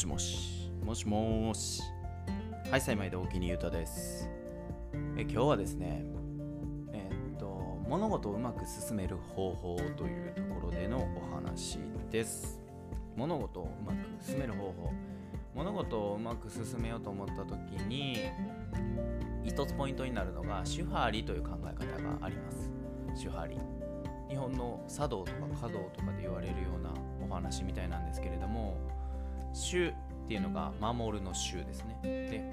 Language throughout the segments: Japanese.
しもし、もしもーし。はい、幸いでお気にゆうたです。え今日はですね、えーっと、物事をうまく進める方法というところでのお話です。物事をうまく進める方法。物事をうまく進めようと思った時に、一つポイントになるのが、手張りという考え方があります。手張り。日本の茶道とか華道とかで言われるようなお話みたいなんですけれども種っていうのが守るの種ですね。で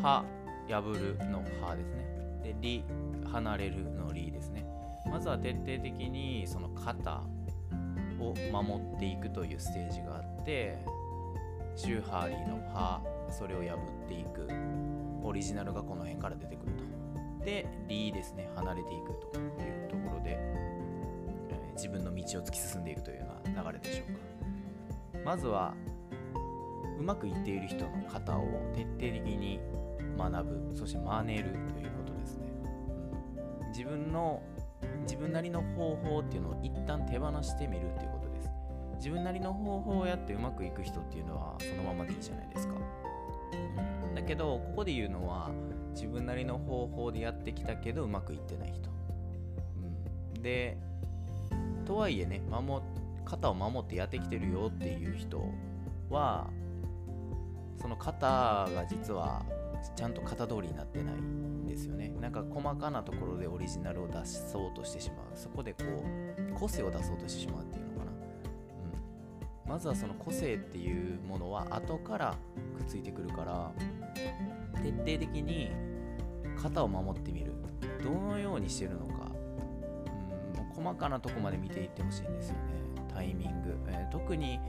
歯破るの歯ですね。で理離れるの理ですね。まずは徹底的にその型を守っていくというステージがあって周ハーリーの歯それを破っていく。オリジナルがこの辺から出てくると。で理ですね。離れていくというところでえー自分の道を突き進んでいくというような流れでしょうか。まずはうまくいっている人の型を徹底的に学ぶそして真似るということですね、うん。自分の自分なりの方法っていうのを一旦手放してみるっていうことです。自分なりの方法をやってうまくいく人っていうのはそのままでいいじゃないですか、うん。だけどここで言うのは自分なりの方法でやってきたけどうまくいってない人、うん、でとはいえね守肩を守ってやってきてるよっていう人はその肩が実はちゃんと型通りになってないんですよね。なんか細かなところでオリジナルを出そうとしてしまう。そこでこう個性を出そうとしてしまうっていうのかな、うん、まずはその個性っていうものは後からくっついてくるから徹底的に型を守ってみる。どのようにしてるのか。うん。細かなとこまで見ていってほしいんですよね。タイミング、えー特に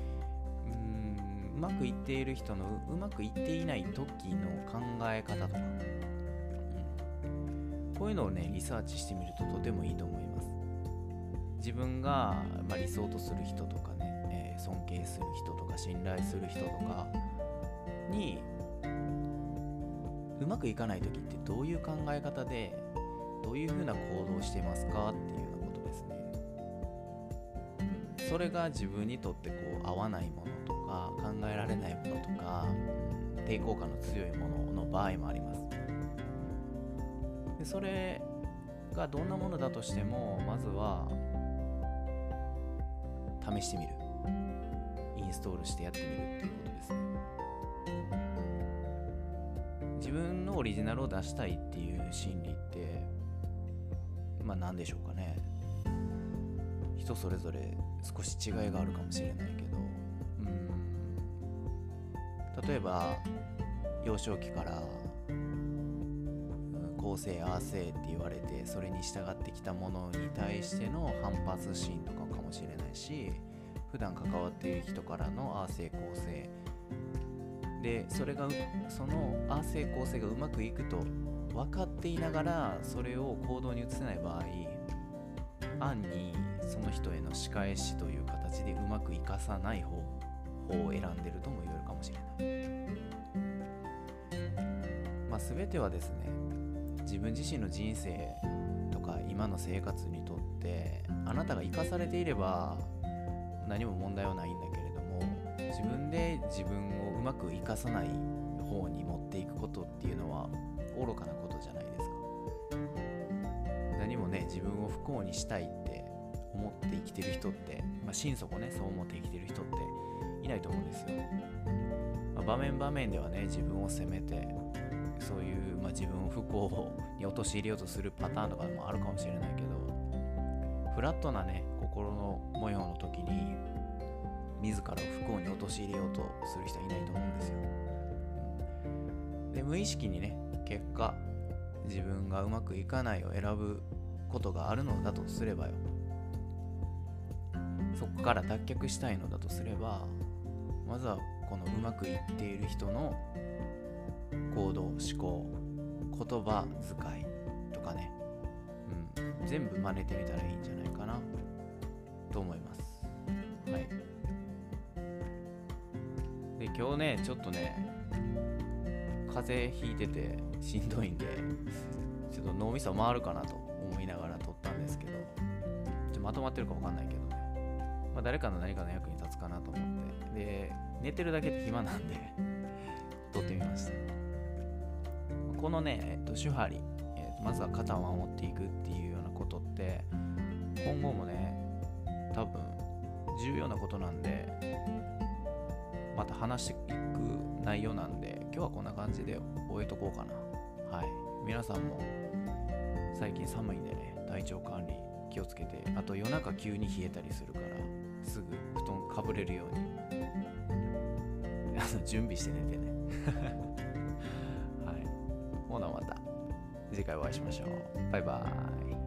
うん。うまくいっている人のうまくいっていない時の考え方とか、うん。こういうのをねリサーチしてみるととてもいいと思います。自分が、まあ、理想とする人とかね、えー尊敬する人とか信頼する人とかにうまくいかない時ってどういう考え方でどういうふうな行動をしてますかっていうようなことですね。それが自分にとってこう合わないものとか考えられないものとか、うん抵抗感の強いものの場合もあります。でそれがどんなものだとしてもまずは試してみるインストールしてやってみるっていうことですね。自分のオリジナルを出したいっていう心理ってまあ何でしょうかね人それぞれ少し違いがあるかもしれないけど例えば幼少期からうんこうせいああせいって言われてそれに従ってきたものに対しての反発心とかかもしれないし普段関わっている人からのああせいこうせい。でそれがうそのああ成功性がうまくいくと分かっていながらそれを行動に移せない場合暗にその人への仕返しという形でうまくいかさない方法を選んでるとも言えるかもしれない。まあ全てはですね自分自身の人生とか今の生活にとってあなたが生かされていれば何も問題はないんだけれども自分で自分をうまく生かさない方に持っていくことっていうのは愚かなことじゃないですか。何もね自分を不幸にしたいって思って生きてる人って、まあ、心底ねそう思って生きてる人っていないと思うんですよ、まあ場面場面ではね自分を責めてそういう、まあ、自分を不幸に陥れようとするパターンとかもあるかもしれないけどフラットなね心の模様の時に自らを不幸に陥れようとする人はいないと思うんですよ。で無意識にね結果自分がうまくいかないを選ぶことがあるのだとすればよそこから脱却したいのだとすればまずはこのうまくいっている人の行動思考言葉遣いとかね、うん、全部真似てみたらいいんじゃないかな。と思います。はい。で今日ねちょっとね風邪ひいててしんどいんでちょっと脳みそ回るかなと思いながら撮ったんですけどちょまとまってるかわかんないけど、まあ、誰かの何かの役に立つかなと思って。で寝てるだけで暇なんで 撮ってみました。このね、えっと、手張り、えっと、まずは肩を守っていくっていうようなことって今後もね多分重要なことなんでまた話していく内容なんで今日はこんな感じで終えとこうかな。はい。皆さんも最近寒いんでね体調管理気をつけてあと夜中急に冷えたりするからすぐ布団かぶれるように。準備して寝てね。はい。ほなまた。次回お会いしましょう。バイバーイ。